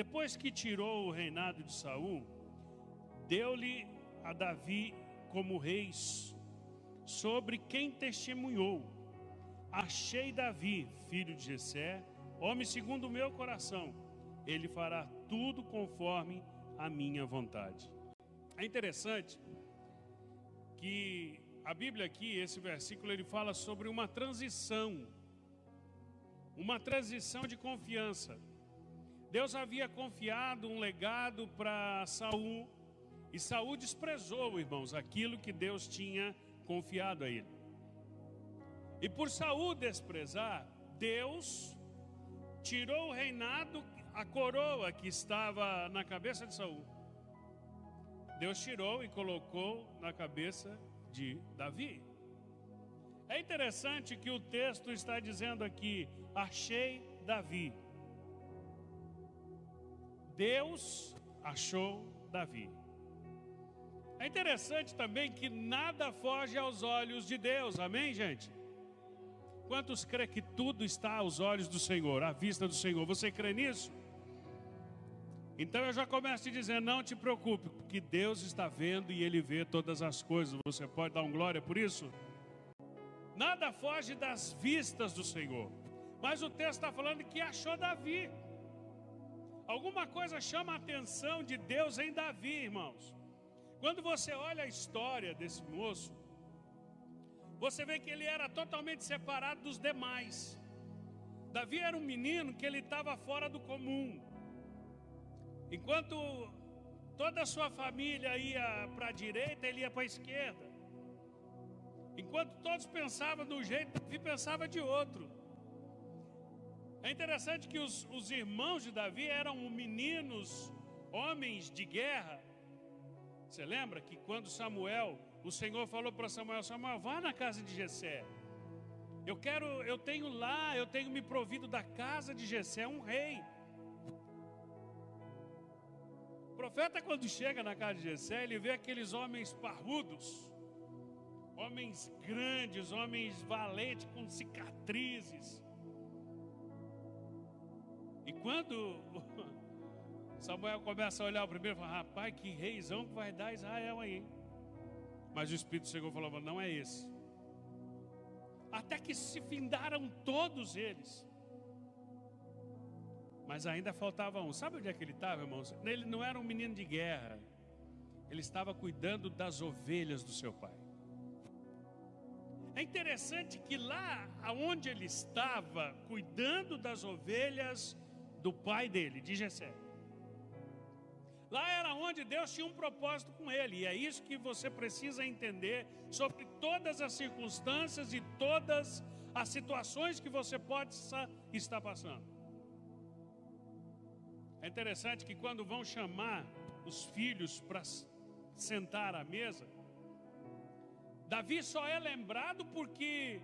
Depois que tirou o reinado de Saul, deu-lhe a Davi como reis, sobre quem testemunhou: Achei Davi, filho de Jessé, homem segundo o meu coração. Ele fará tudo conforme a minha vontade. É interessante que a Bíblia aqui, esse versículo, ele fala sobre uma transição, uma transição de confiança. Deus havia confiado um legado para Saul e Saul desprezou, irmãos, aquilo que Deus tinha confiado a ele. E por Saul desprezar, Deus tirou o reinado, a coroa que estava na cabeça de Saul. Deus tirou e colocou na cabeça de Davi. É interessante que o texto está dizendo aqui: achei Davi. Deus achou Davi. É interessante também que nada foge aos olhos de Deus, amém, gente? Quantos crê que tudo está aos olhos do Senhor, à vista do Senhor? Você crê nisso? Então eu já começo te dizendo: não te preocupe, porque Deus está vendo e Ele vê todas as coisas. Você pode dar um glória por isso? Nada foge das vistas do Senhor. Mas o texto está falando que achou Davi. Alguma coisa chama a atenção de Deus em Davi, irmãos. Quando você olha a história desse moço, você vê que ele era totalmente separado dos demais. Davi era um menino que ele estava fora do comum. Enquanto toda a sua família ia para a direita, ele ia para a esquerda. Enquanto todos pensavam de um jeito, Davi pensava de outro. É interessante que os, os irmãos de Davi eram meninos, homens de guerra, você lembra que quando Samuel, o Senhor falou para Samuel: Samuel, vá na casa de Jessé. Eu quero, eu tenho lá, eu tenho me provido da casa de Jessé um rei. O profeta quando chega na casa de Jessé, ele vê aqueles homens parrudos, homens grandes, homens valentes com cicatrizes. E quando Samuel começa a olhar o primeiro fala: Rapaz, que reizão que vai dar Israel aí. Mas o Espírito chegou e falou: Não é esse. Até que se findaram todos eles. Mas ainda faltava um. Sabe onde é que ele estava, irmãos? Ele não era um menino de guerra. Ele estava cuidando das ovelhas do seu pai. É interessante que lá onde ele estava, cuidando das ovelhas do pai dele, de Jessé, Lá era onde Deus tinha um propósito com ele, e é isso que você precisa entender sobre todas as circunstâncias e todas as situações que você pode estar passando. É interessante que quando vão chamar os filhos para sentar à mesa, Davi só é lembrado porque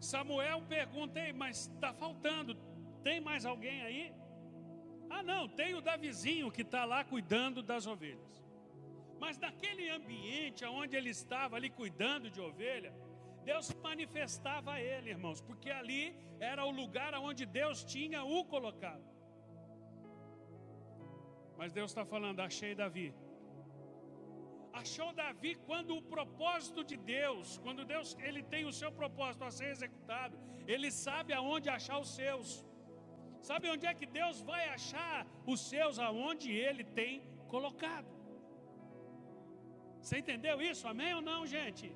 Samuel pergunta: mas está faltando, tem mais alguém aí? Ah, não, tem o Davizinho que está lá cuidando das ovelhas. Mas naquele ambiente onde ele estava ali cuidando de ovelha, Deus manifestava a ele, irmãos, porque ali era o lugar onde Deus tinha o colocado. Mas Deus está falando, achei Davi. Achou Davi quando o propósito de Deus, quando Deus ele tem o seu propósito a ser executado, ele sabe aonde achar os seus. Sabe onde é que Deus vai achar os seus aonde Ele tem colocado? Você entendeu isso? Amém ou não, gente?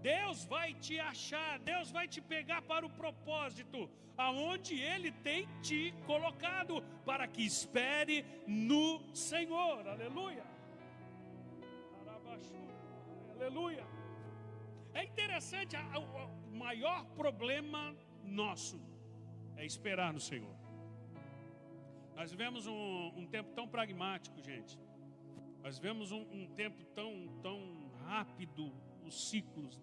Deus vai te achar, Deus vai te pegar para o propósito aonde Ele tem te colocado, para que espere no Senhor. Aleluia. Aleluia. É interessante, o maior problema nosso é esperar no Senhor. Nós vivemos um, um tempo tão pragmático, gente. Nós vivemos um, um tempo tão, tão rápido, os ciclos.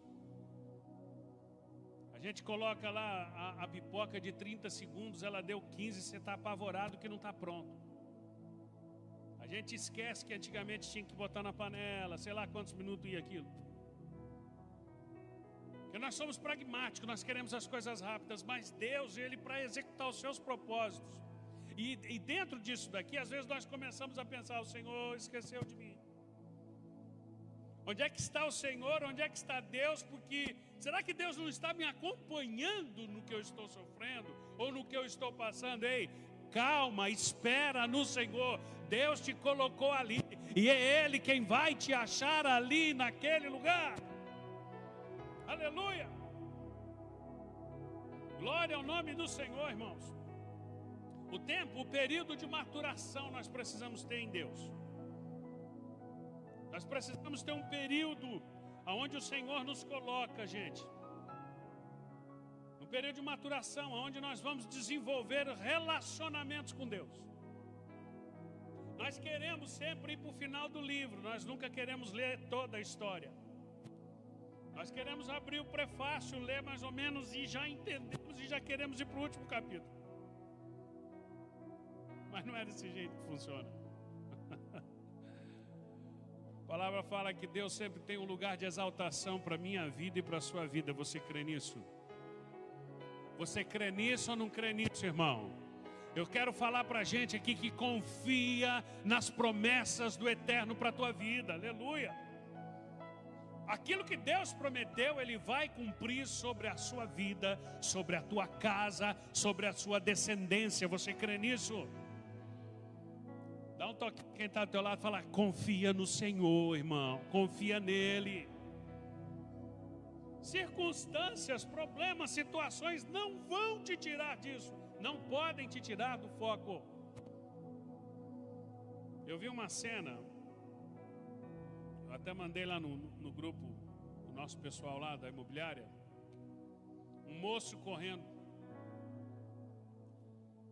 A gente coloca lá a, a pipoca de 30 segundos, ela deu 15, você está apavorado que não está pronto. A gente esquece que antigamente tinha que botar na panela, sei lá quantos minutos ia aquilo. Porque nós somos pragmáticos, nós queremos as coisas rápidas, mas Deus, Ele, para executar os seus propósitos, E, e dentro disso daqui, às vezes nós começamos a pensar: o Senhor esqueceu de mim. Onde é que está o Senhor? Onde é que está Deus? Porque será que Deus não está me acompanhando no que eu estou sofrendo ou no que eu estou passando? Ei, calma, espera no Senhor. Deus te colocou ali e é Ele quem vai te achar ali naquele lugar. Aleluia. Glória ao nome do Senhor, irmãos. O tempo, o período de maturação nós precisamos ter em Deus. Nós precisamos ter um período onde o Senhor nos coloca, gente. Um período de maturação, onde nós vamos desenvolver relacionamentos com Deus. Nós queremos sempre ir para o final do livro, nós nunca queremos ler toda a história. Nós queremos abrir o prefácio, ler mais ou menos e já entendemos e já queremos ir para o último capítulo. Mas não é desse jeito que funciona. A palavra fala que Deus sempre tem um lugar de exaltação para a minha vida e para a sua vida. Você crê nisso? Você crê nisso ou não crê nisso, irmão? Eu quero falar para a gente aqui que confia nas promessas do eterno para a tua vida. Aleluia. Aquilo que Deus prometeu, Ele vai cumprir sobre a sua vida, sobre a tua casa, sobre a sua descendência. Você crê nisso? Dá um toque quem está do teu lado e fala: confia no Senhor, irmão, confia nele. Circunstâncias, problemas, situações não vão te tirar disso, não podem te tirar do foco. Eu vi uma cena, eu até mandei lá no, no grupo do nosso pessoal lá da imobiliária, um moço correndo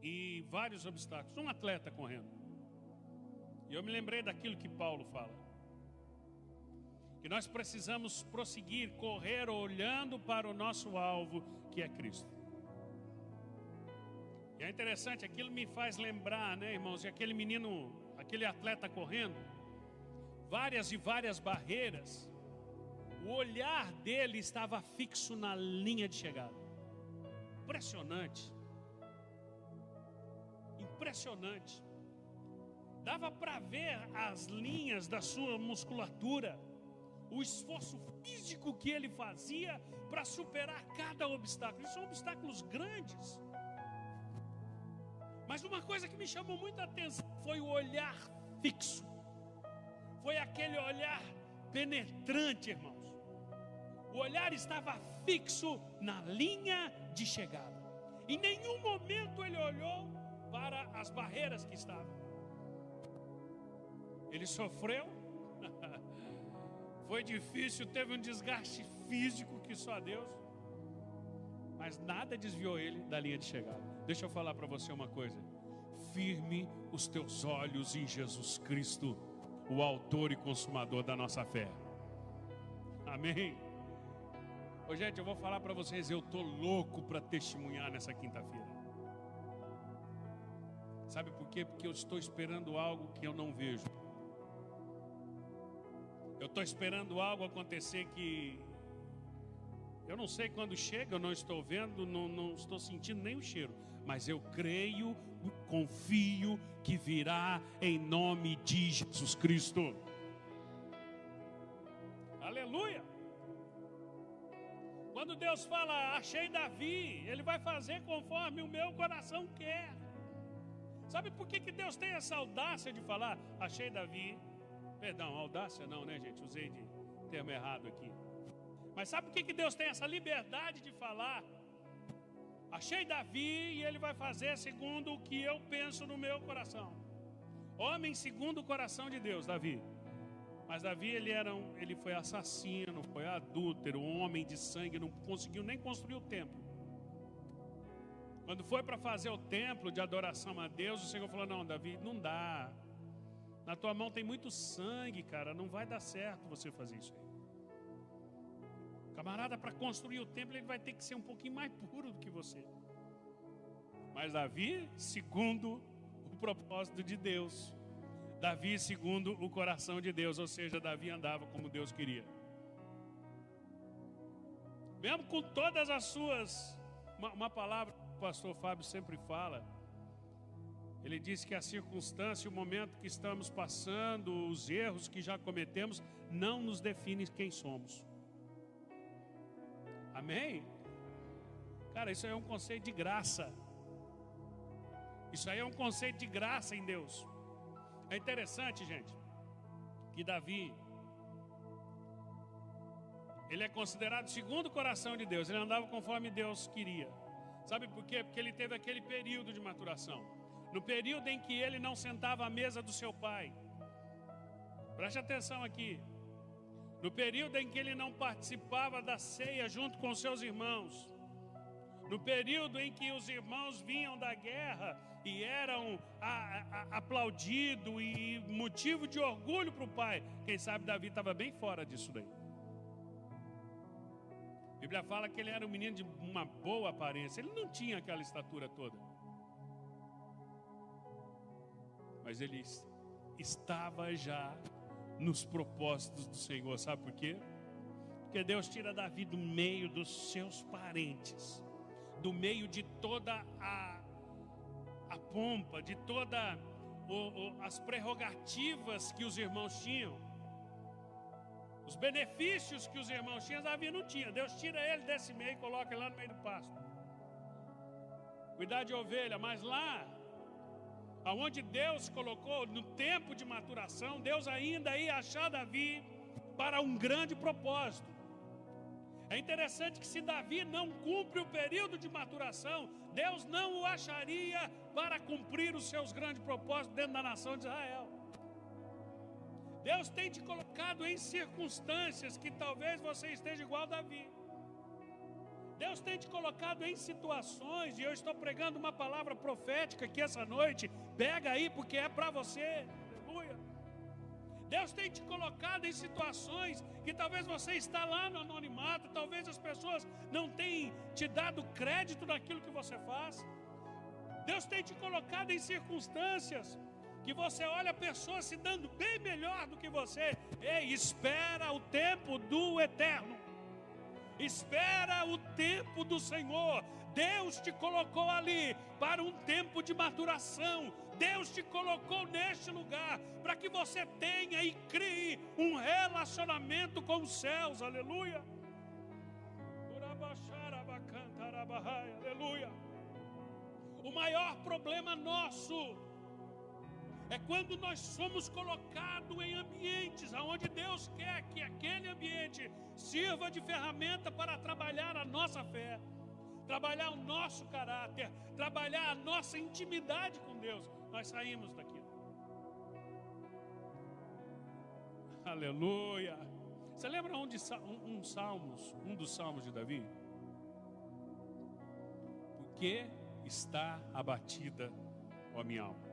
e vários obstáculos, um atleta correndo. E eu me lembrei daquilo que Paulo fala. Que nós precisamos prosseguir, correr olhando para o nosso alvo, que é Cristo. E é interessante, aquilo me faz lembrar, né, irmãos, de aquele menino, aquele atleta correndo, várias e várias barreiras, o olhar dele estava fixo na linha de chegada. Impressionante. Impressionante dava para ver as linhas da sua musculatura, o esforço físico que ele fazia para superar cada obstáculo. E são obstáculos grandes. Mas uma coisa que me chamou muita atenção foi o olhar fixo. Foi aquele olhar penetrante, irmãos. O olhar estava fixo na linha de chegada. Em nenhum momento ele olhou para as barreiras que estavam. Ele sofreu, foi difícil, teve um desgaste físico que só Deus, mas nada desviou ele da linha de chegada. Deixa eu falar para você uma coisa: firme os teus olhos em Jesus Cristo, o Autor e Consumador da nossa fé. Amém. Ô, gente, eu vou falar para vocês, eu tô louco para testemunhar nessa quinta-feira. Sabe por quê? Porque eu estou esperando algo que eu não vejo. Eu estou esperando algo acontecer que eu não sei quando chega, eu não estou vendo, não, não estou sentindo nem o cheiro, mas eu creio, confio que virá em nome de Jesus Cristo. Aleluia! Quando Deus fala, achei Davi, Ele vai fazer conforme o meu coração quer. Sabe por que, que Deus tem essa audácia de falar, achei Davi? Perdão, audácia não, né, gente? Usei de termo errado aqui. Mas sabe por que, que Deus tem essa liberdade de falar? Achei Davi e ele vai fazer segundo o que eu penso no meu coração. Homem segundo o coração de Deus, Davi. Mas Davi ele era um, ele foi assassino, foi adúltero, um homem de sangue, não conseguiu nem construir o templo. Quando foi para fazer o templo de adoração a Deus, o Senhor falou: "Não, Davi, não dá. Na tua mão tem muito sangue, cara. Não vai dar certo você fazer isso aí. Camarada, para construir o templo, ele vai ter que ser um pouquinho mais puro do que você. Mas Davi, segundo o propósito de Deus. Davi, segundo o coração de Deus. Ou seja, Davi andava como Deus queria. Mesmo com todas as suas. Uma, uma palavra que o pastor Fábio sempre fala Ele diz que a circunstância, o momento que estamos passando, os erros que já cometemos, não nos definem quem somos. Amém? Cara, isso aí é um conceito de graça. Isso aí é um conceito de graça em Deus. É interessante, gente, que Davi, ele é considerado segundo o coração de Deus, ele andava conforme Deus queria. Sabe por quê? Porque ele teve aquele período de maturação. No período em que ele não sentava à mesa do seu pai. Preste atenção aqui. No período em que ele não participava da ceia junto com seus irmãos. No período em que os irmãos vinham da guerra e eram aplaudidos e motivo de orgulho para o pai. Quem sabe Davi estava bem fora disso daí. A Bíblia fala que ele era um menino de uma boa aparência. Ele não tinha aquela estatura toda. Mas ele estava já nos propósitos do Senhor. Sabe por quê? Porque Deus tira Davi do meio dos seus parentes, do meio de toda a a pompa, de toda as prerrogativas que os irmãos tinham, os benefícios que os irmãos tinham, Davi não tinha. Deus tira ele desse meio e coloca ele lá no meio do pasto. Cuidar de ovelha, mas lá, aonde Deus colocou no tempo de maturação, Deus ainda ia achar Davi para um grande propósito. É interessante que se Davi não cumpre o período de maturação, Deus não o acharia para cumprir os seus grandes propósitos dentro da nação de Israel. Deus tem te colocado em circunstâncias que talvez você esteja igual a Davi. Deus tem te colocado em situações, e eu estou pregando uma palavra profética aqui essa noite. Pega aí, porque é para você. Aleluia. Deus tem te colocado em situações que talvez você está lá no anonimato, talvez as pessoas não tenham te dado crédito naquilo que você faz. Deus tem te colocado em circunstâncias que você olha pessoas se dando bem melhor do que você. Ei, espera o tempo do eterno. Espera o tempo do Senhor. Deus te colocou ali para um tempo de maturação. Deus te colocou neste lugar para que você tenha e crie um relacionamento com os céus. Aleluia. Aleluia. O maior problema nosso é quando nós somos colocados em ambientes onde Deus quer que aquele ambiente sirva de ferramenta para trabalhar a nossa fé, trabalhar o nosso caráter, trabalhar a nossa intimidade com Deus. Nós saímos daqui. Aleluia. Você lembra onde um, um salmos, um dos salmos de Davi? Porque está abatida a minha alma.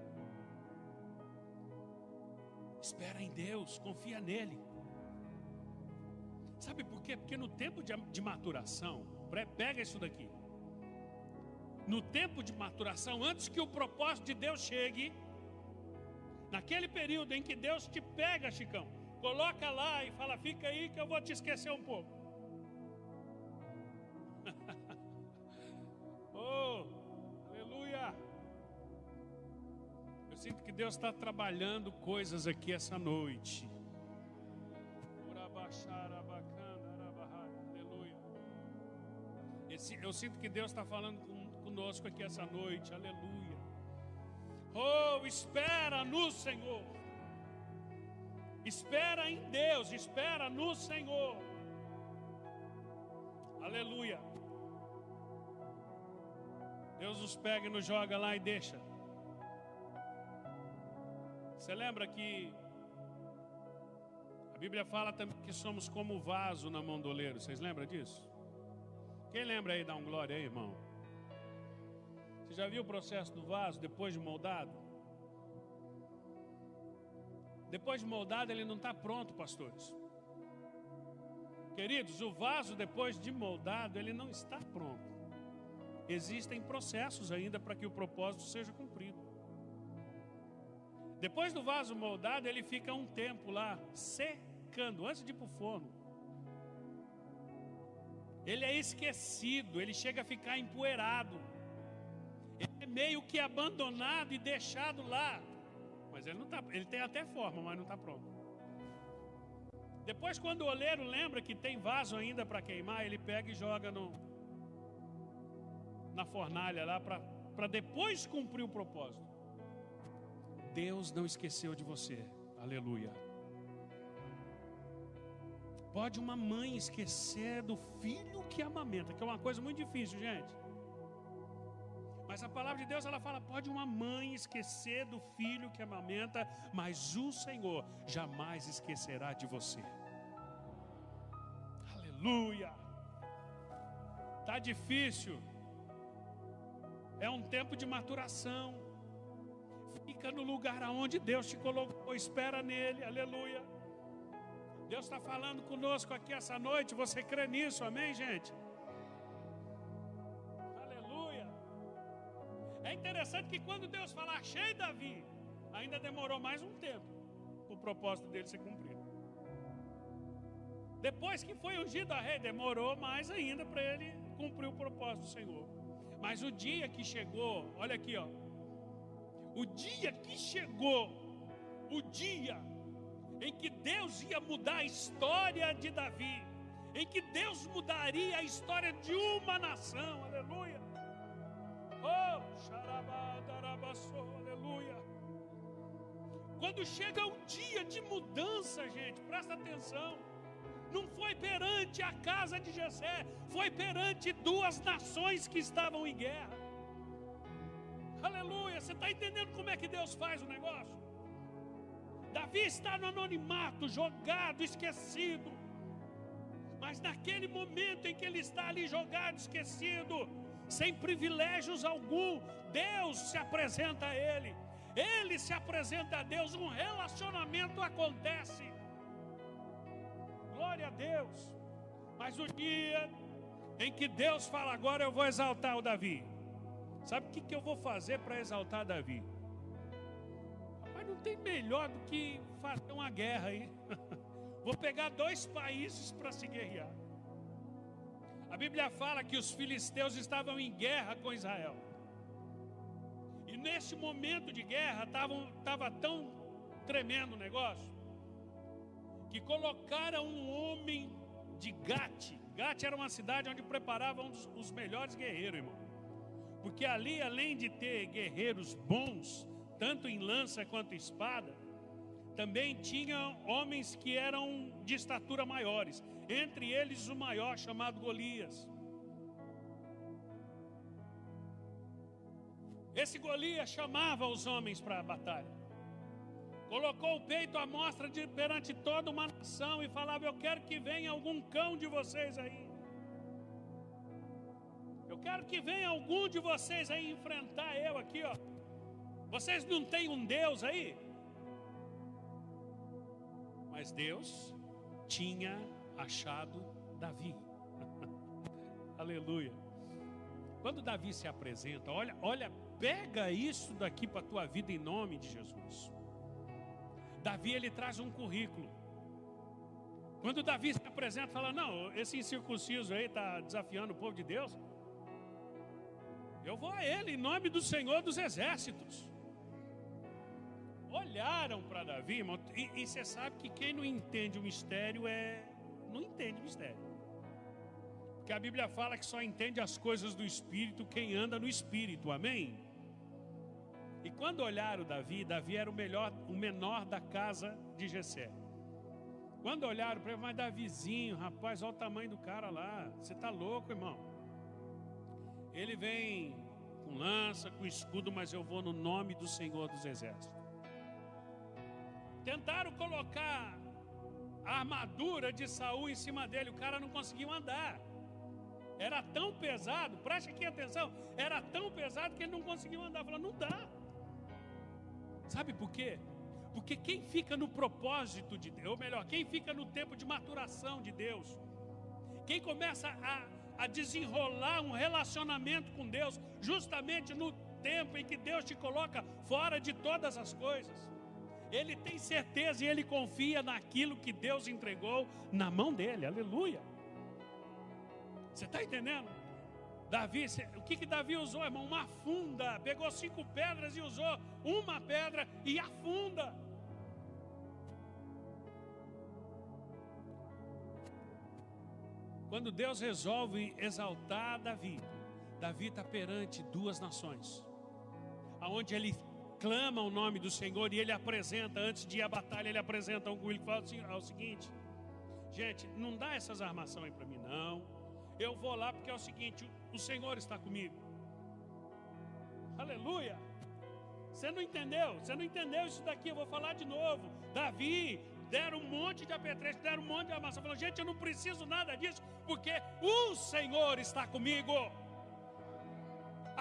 Espera em Deus, confia nele. Sabe por quê? Porque no tempo de, de maturação, pega isso daqui. No tempo de maturação, antes que o propósito de Deus chegue, naquele período em que Deus te pega, Chicão, coloca lá e fala: fica aí que eu vou te esquecer um pouco. Sinto que Deus está trabalhando coisas aqui essa noite. Aleluia. Eu sinto que Deus está falando conosco aqui essa noite. Aleluia. Oh, espera no Senhor. Espera em Deus, espera no Senhor. Aleluia. Deus nos pega e nos joga lá e deixa. Você lembra que a Bíblia fala também que somos como vaso na mão do oleiro. Vocês lembram disso? Quem lembra aí, dá um glória aí, irmão. Você já viu o processo do vaso depois de moldado? Depois de moldado, ele não está pronto, pastores. Queridos, o vaso depois de moldado, ele não está pronto. Existem processos ainda para que o propósito seja cumprido. Depois do vaso moldado, ele fica um tempo lá secando, antes de ir para o forno. Ele é esquecido, ele chega a ficar empoeirado. Ele é meio que abandonado e deixado lá. Mas ele não tá, ele tem até forma, mas não está pronto. Depois, quando o oleiro lembra que tem vaso ainda para queimar, ele pega e joga no, na fornalha lá para depois cumprir o propósito. Deus não esqueceu de você. Aleluia. Pode uma mãe esquecer do filho que amamenta, que é uma coisa muito difícil, gente. Mas a palavra de Deus ela fala: pode uma mãe esquecer do filho que amamenta, mas o Senhor jamais esquecerá de você. Aleluia. Tá difícil. É um tempo de maturação. Fica no lugar aonde Deus te colocou, espera nele. Aleluia. Deus está falando conosco aqui essa noite. Você crê nisso, amém, gente? Aleluia. É interessante que quando Deus fala, achei Davi, ainda demorou mais um tempo para o propósito dele ser cumprido. Depois que foi ungido a rei, demorou mais ainda para ele cumprir o propósito do Senhor. Mas o dia que chegou, olha aqui, ó. O dia que chegou, o dia em que Deus ia mudar a história de Davi, em que Deus mudaria a história de uma nação, aleluia. Oh, aleluia. Quando chega o dia de mudança, gente, presta atenção. Não foi perante a casa de Jessé, foi perante duas nações que estavam em guerra. Aleluia, você está entendendo como é que Deus faz o negócio? Davi está no anonimato, jogado, esquecido. Mas naquele momento em que ele está ali jogado, esquecido, sem privilégios algum, Deus se apresenta a ele. Ele se apresenta a Deus, um relacionamento acontece. Glória a Deus. Mas o dia em que Deus fala, agora eu vou exaltar o Davi. Sabe o que, que eu vou fazer para exaltar Davi? Mas não tem melhor do que fazer uma guerra aí. Vou pegar dois países para se guerrear. A Bíblia fala que os filisteus estavam em guerra com Israel. E nesse momento de guerra estava tão tremendo o negócio que colocaram um homem de Gate. Gate era uma cidade onde preparavam os melhores guerreiros, irmão. Porque ali, além de ter guerreiros bons, tanto em lança quanto espada, também tinha homens que eram de estatura maiores, entre eles o maior chamado Golias. Esse Golias chamava os homens para a batalha. Colocou o peito à mostra de, perante toda uma nação e falava: Eu quero que venha algum cão de vocês aí. Quero que venha algum de vocês aí enfrentar eu aqui, ó. Vocês não têm um Deus aí? Mas Deus tinha achado Davi. Aleluia. Quando Davi se apresenta, olha, olha, pega isso daqui para a tua vida em nome de Jesus. Davi ele traz um currículo. Quando Davi se apresenta, fala: Não, esse incircunciso aí está desafiando o povo de Deus. Eu vou a ele em nome do Senhor dos Exércitos olharam para Davi, irmão, e, você sabe que quem não entende o mistério é. não entende o mistério. Porque a Bíblia fala que só entende as coisas do Espírito quem anda no Espírito, amém? E quando olharam Davi, Davi era o melhor, o menor da casa de Jessé. Quando olharam para ele, mas Davizinho, rapaz, olha o tamanho do cara lá. Você está louco, irmão? Ele vem com lança, com escudo, mas eu vou no nome do Senhor dos Exércitos. Tentaram colocar a armadura de Saul em cima dele, o cara não conseguiu andar. Era tão pesado, preste aqui atenção, era tão pesado que ele não conseguiu andar. Falou, não dá. Sabe por quê? Porque quem fica no propósito de Deus, ou melhor, quem fica no tempo de maturação de Deus, quem começa a, a desenrolar um relacionamento com Deus, justamente no tempo em que Deus te coloca fora de todas as coisas, ele tem certeza e ele confia naquilo que Deus entregou na mão dele, aleluia. Você está entendendo? Davi, o que, que Davi usou, irmão? Uma funda. Pegou cinco pedras e usou uma pedra e afunda. Quando Deus resolve exaltar Davi, Davi está perante duas nações, aonde ele clama o nome do Senhor e ele apresenta, antes de ir à batalha, ele apresenta um ele fala assim, o seguinte: gente, não dá essas armações aí para mim, não. Eu vou lá porque é o seguinte: o Senhor está comigo. Aleluia. Você não entendeu? Você não entendeu isso daqui? Eu vou falar de novo. Davi deram um monte de apetrecho, deram um monte de armação. Falou, gente, eu não preciso nada disso, porque o Senhor está comigo.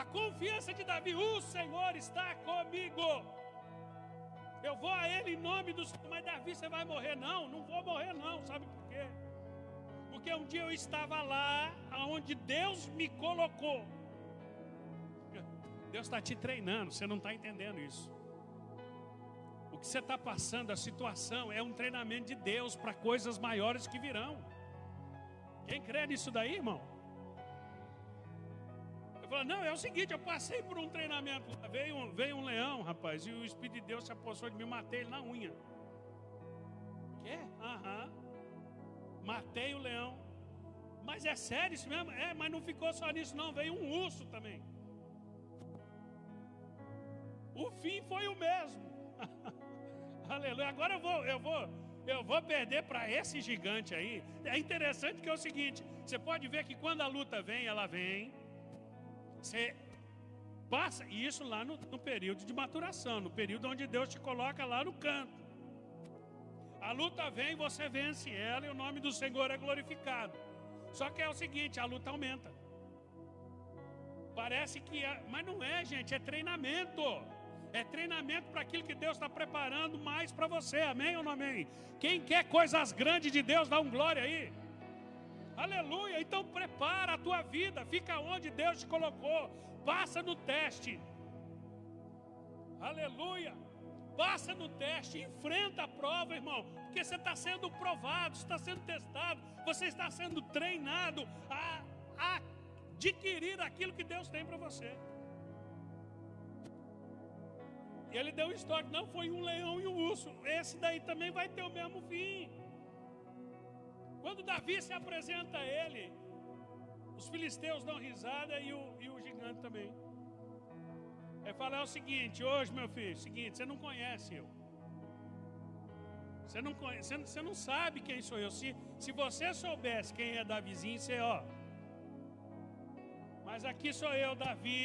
A confiança de Davi, o Senhor está comigo. Eu vou a Ele em nome do Senhor, mas Davi, você vai morrer? Não, não vou morrer, não. Sabe por quê? Porque um dia eu estava lá, onde Deus me colocou. Deus está te treinando, você não está entendendo isso. Que você está passando, a situação, é um treinamento de Deus para coisas maiores que virão. Quem crê nisso daí, irmão? Eu falo, não, é o seguinte, eu passei por um treinamento. Veio um, veio um leão, rapaz, e o Espírito de Deus se apossou de me matei ele na unha. Quê? Aham. Matei o leão. Mas é sério isso mesmo? É, mas não ficou só nisso, não. Veio um urso também. O fim foi o mesmo. Aleluia. Agora eu vou, eu vou, eu vou perder para esse gigante aí. É interessante que é o seguinte: você pode ver que quando a luta vem, ela vem. Você passa, e isso lá no, no período de maturação, no período onde Deus te coloca lá no canto. A luta vem, você vence ela e o nome do Senhor é glorificado. Só que é o seguinte, a luta aumenta. Parece que, é, mas não é, gente, é treinamento. É treinamento para aquilo que Deus está preparando mais para você. Amém ou não amém? Quem quer coisas grandes de Deus, dá um glória aí. Aleluia. Então prepara a tua vida. Fica onde Deus te colocou. Passa no teste. Aleluia. Passa no teste, enfrenta a prova, irmão, porque você está sendo provado, está sendo testado, você está sendo treinado a, a adquirir aquilo que Deus tem para você. E ele deu um estoque, não foi um leão e um urso. Esse daí também vai ter o mesmo fim. Quando Davi se apresenta a ele, os filisteus dão risada e o, e o gigante também. É falar o seguinte: hoje, meu filho, seguinte, você não conhece eu. Você não, conhece, você não sabe quem sou eu. Se, se você soubesse quem é Davizinho, você, ó. Mas aqui sou eu, Davi,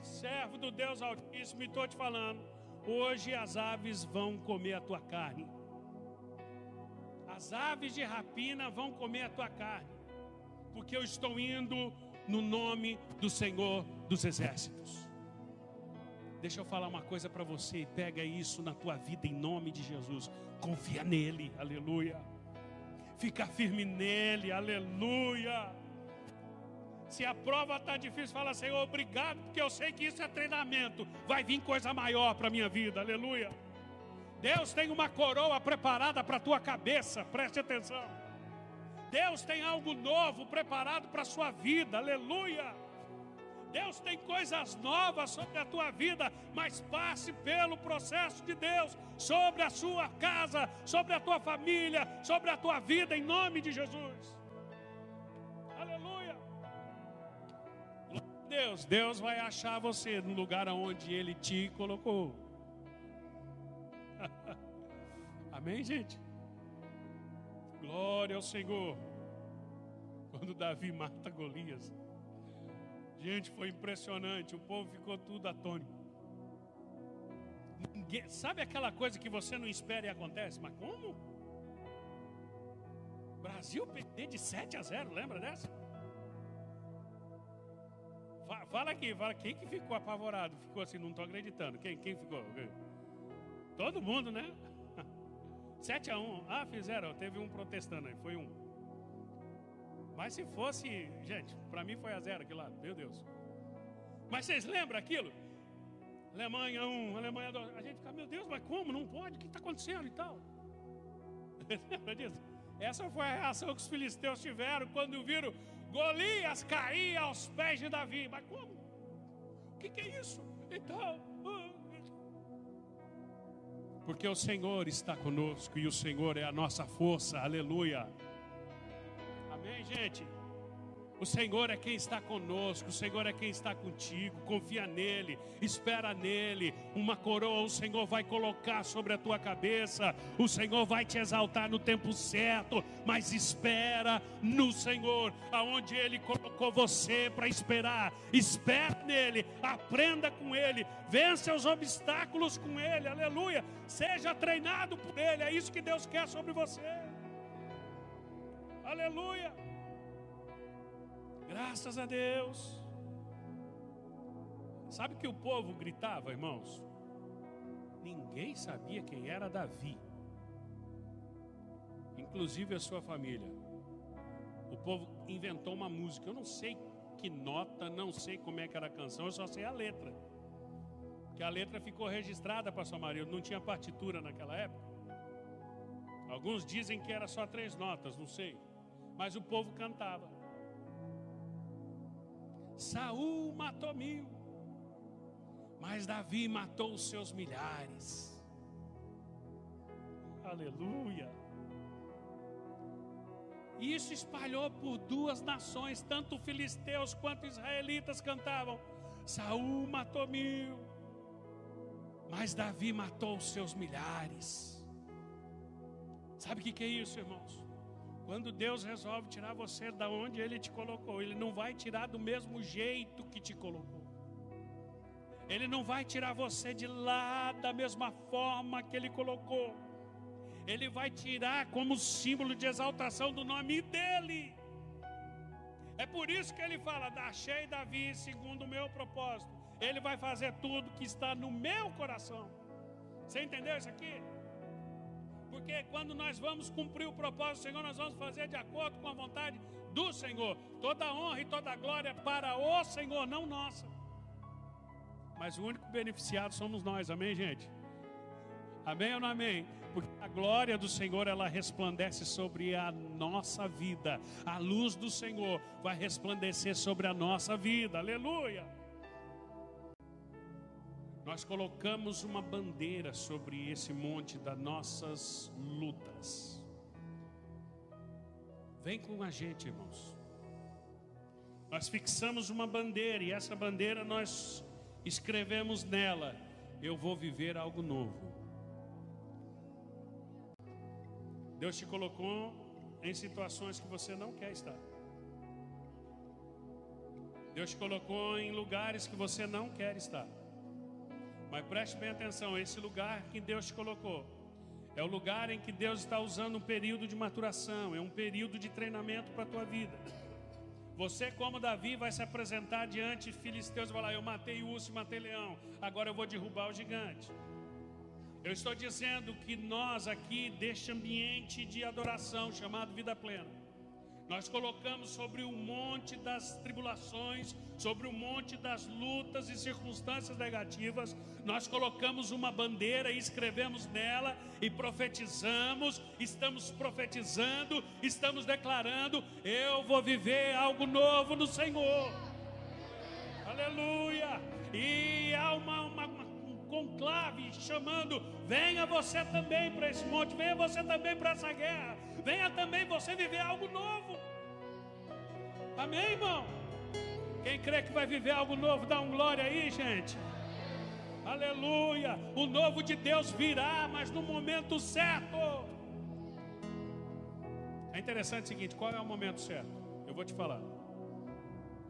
servo do Deus Altíssimo, e estou te falando. Hoje as aves vão comer a tua carne. As aves de rapina vão comer a tua carne. Porque eu estou indo no nome do Senhor dos Exércitos. Deixa eu falar uma coisa para você, pega isso na tua vida em nome de Jesus. Confia nele, aleluia. Fica firme nele, aleluia. Se a prova está difícil, fala, Senhor, obrigado, porque eu sei que isso é treinamento. Vai vir coisa maior para a minha vida, aleluia. Deus tem uma coroa preparada para a tua cabeça, preste atenção. Deus tem algo novo preparado para a sua vida, aleluia. Deus tem coisas novas sobre a tua vida, mas passe pelo processo de Deus sobre a sua casa, sobre a tua família, sobre a tua vida, em nome de Jesus. Deus, Deus vai achar você no lugar onde Ele te colocou. Amém, gente? Glória ao Senhor. Quando Davi mata Golias, gente, foi impressionante. O povo ficou tudo atônito. Ninguém, sabe aquela coisa que você não espera e acontece? Mas como? Brasil perder de 7 a 0, lembra dessa? Fala aqui, fala quem que ficou apavorado? Ficou assim, não estou acreditando. Quem, quem ficou? Todo mundo, né? 7 a 1. Ah, fizeram, teve um protestando aí, foi um. Mas se fosse, gente, para mim foi a zero aquilo lá, meu Deus. Mas vocês lembram aquilo? Alemanha 1, Alemanha 2. A gente fica, meu Deus, mas como? Não pode? O que está acontecendo e tal? Lembra disso? Essa foi a reação que os filisteus tiveram quando viram Golias caía aos pés de Davi. Mas como? O que, que é isso? Então. Uh, porque o Senhor está conosco e o Senhor é a nossa força, aleluia. Amém, gente? O Senhor é quem está conosco, o Senhor é quem está contigo. Confia nele, espera nele. Uma coroa o Senhor vai colocar sobre a tua cabeça. O Senhor vai te exaltar no tempo certo, mas espera no Senhor, aonde ele colocou você para esperar. Espera nele, aprenda com ele, vença os obstáculos com ele. Aleluia. Seja treinado por ele. É isso que Deus quer sobre você. Aleluia. Graças a Deus. Sabe que o povo gritava, irmãos? Ninguém sabia quem era Davi, inclusive a sua família. O povo inventou uma música, eu não sei que nota, não sei como é que era a canção, eu só sei a letra. Que a letra ficou registrada para sua Maria, não tinha partitura naquela época. Alguns dizem que era só três notas, não sei. Mas o povo cantava. Saul matou mil, mas Davi matou os seus milhares. Aleluia. E isso espalhou por duas nações, tanto filisteus quanto israelitas cantavam: Saul matou mil, mas Davi matou os seus milhares. Sabe o que é isso, irmãos? Quando Deus resolve tirar você da onde Ele te colocou, Ele não vai tirar do mesmo jeito que te colocou. Ele não vai tirar você de lá da mesma forma que Ele colocou. Ele vai tirar como símbolo de exaltação do nome dEle. É por isso que ele fala: Achei Davi segundo o meu propósito. Ele vai fazer tudo que está no meu coração. Você entendeu isso aqui? Porque quando nós vamos cumprir o propósito do Senhor, nós vamos fazer de acordo com a vontade do Senhor. Toda honra e toda glória para o Senhor, não nossa. Mas o único beneficiado somos nós, amém, gente? Amém ou não amém? Porque a glória do Senhor ela resplandece sobre a nossa vida. A luz do Senhor vai resplandecer sobre a nossa vida. Aleluia. Nós colocamos uma bandeira sobre esse monte das nossas lutas. Vem com a gente, irmãos. Nós fixamos uma bandeira e essa bandeira nós escrevemos nela: Eu vou viver algo novo. Deus te colocou em situações que você não quer estar. Deus te colocou em lugares que você não quer estar. Mas preste bem atenção: esse lugar que Deus te colocou é o lugar em que Deus está usando um período de maturação, é um período de treinamento para a tua vida. Você, como Davi, vai se apresentar diante de filisteus e falar: Eu matei o urso e matei o leão, agora eu vou derrubar o gigante. Eu estou dizendo que nós aqui, deste ambiente de adoração chamado Vida Plena, nós colocamos sobre o monte das tribulações, sobre o monte das lutas e circunstâncias negativas, nós colocamos uma bandeira e escrevemos nela e profetizamos, estamos profetizando, estamos declarando: eu vou viver algo novo no Senhor. Aleluia! E há uma, uma, um conclave chamando: venha você também para esse monte, venha você também para essa guerra venha também você viver algo novo. Amém, irmão? Quem crê que vai viver algo novo, dá um glória aí, gente. Aleluia. O novo de Deus virá, mas no momento certo. É interessante o seguinte: qual é o momento certo? Eu vou te falar.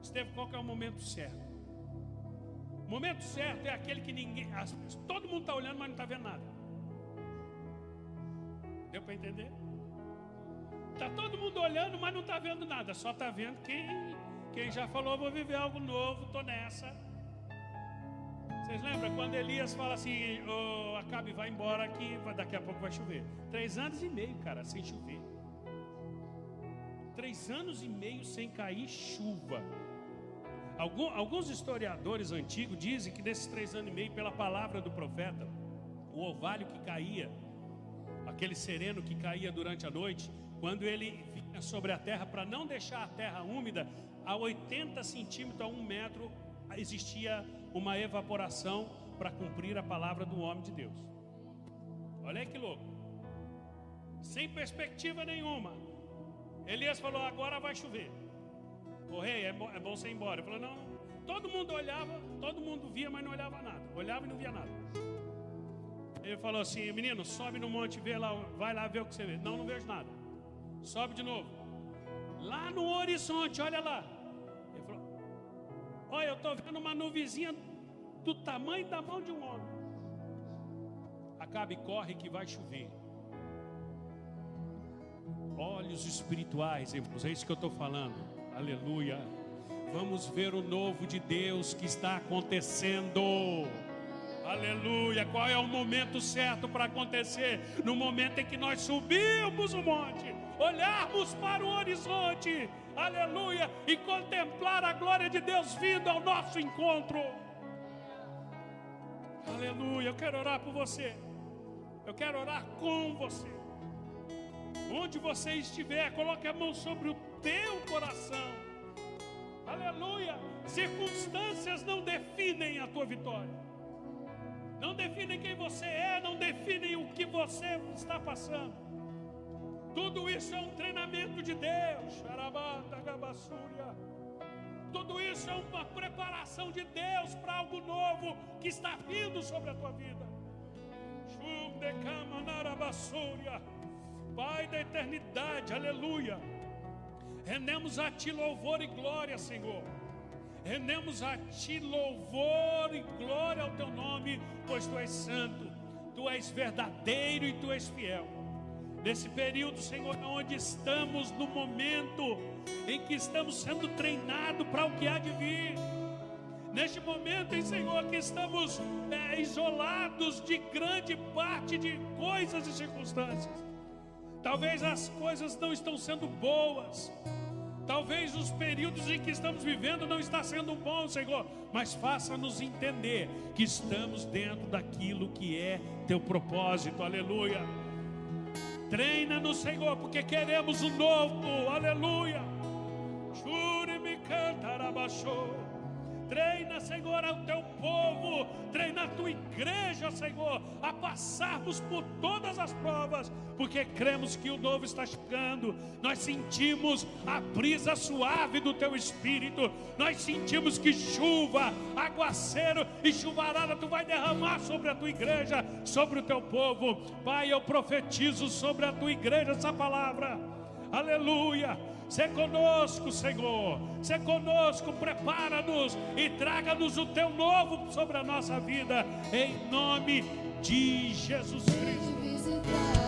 Esteve, qual é o momento certo? O momento certo é aquele que ninguém. Todo mundo está olhando, mas não está vendo nada. Deu para entender? Está todo mundo olhando, mas não está vendo nada. Só está vendo quem, quem já falou: vou viver algo novo, estou nessa. Vocês lembram quando Elias fala assim: oh, Acabe, vai embora que daqui a pouco vai chover. Três anos e meio, cara, sem chover. Três anos e meio sem cair chuva. alguns historiadores antigos dizem que nesses três anos e meio, pela palavra do profeta, o orvalho que caía, aquele sereno que caía durante a noite, quando ele vinha sobre a terra, para não deixar a terra úmida, a 80 centímetros a um metro existia uma evaporação para cumprir a palavra do homem de Deus. Olha aí que louco. Sem perspectiva nenhuma. Elias falou: agora vai chover. O rei, é bom, é bom você ir embora. Ele falou: não. Todo mundo olhava, todo mundo via, mas não olhava nada. Olhava e não via nada. Ele falou assim: menino, sobe no monte, vê lá, vai lá ver o que você vê. Não, não vejo nada. Sobe de novo. Lá no horizonte, olha lá. Ele falou: Olha, eu estou vendo uma nuvizinha do tamanho da mão de um homem. Acabe, corre que vai chover. Olhos espirituais, irmãos, é isso que eu estou falando. Aleluia. Vamos ver o novo de Deus que está acontecendo. Aleluia. Qual é o momento certo para acontecer? No momento em que nós subimos o monte, olharmos para o horizonte, aleluia, e contemplar a glória de Deus vindo ao nosso encontro. Aleluia. Eu quero orar por você. Eu quero orar com você. Onde você estiver, coloque a mão sobre o teu coração. Aleluia. Circunstâncias não definem a tua vitória não definem quem você é, não definem o que você está passando. Tudo isso é um treinamento de Deus. Tudo isso é uma preparação de Deus para algo novo que está vindo sobre a tua vida. Pai da eternidade, aleluia. Rendemos a Ti louvor e glória, Senhor rendemos a Ti louvor e glória ao Teu nome, pois Tu és santo, Tu és verdadeiro e Tu és fiel. Nesse período, Senhor, onde estamos no momento em que estamos sendo treinados para o que há de vir. Neste momento, em Senhor, que estamos é, isolados de grande parte de coisas e circunstâncias. Talvez as coisas não estão sendo boas, Talvez os períodos em que estamos vivendo não está sendo bom, Senhor, mas faça-nos entender que estamos dentro daquilo que é teu propósito. Aleluia. Treina-nos, Senhor, porque queremos o novo. Aleluia. Jure me cantarabachou. Treina, Senhor, o teu povo, treina a tua igreja, Senhor, a passarmos por todas as provas, porque cremos que o novo está chegando. Nós sentimos a brisa suave do teu espírito, nós sentimos que chuva, aguaceiro e chuvarada tu vai derramar sobre a tua igreja, sobre o teu povo. Pai, eu profetizo sobre a tua igreja essa palavra. Aleluia Sê conosco, Senhor. Sê conosco, prepara-nos e traga-nos o teu novo sobre a nossa vida, em nome de Jesus Cristo.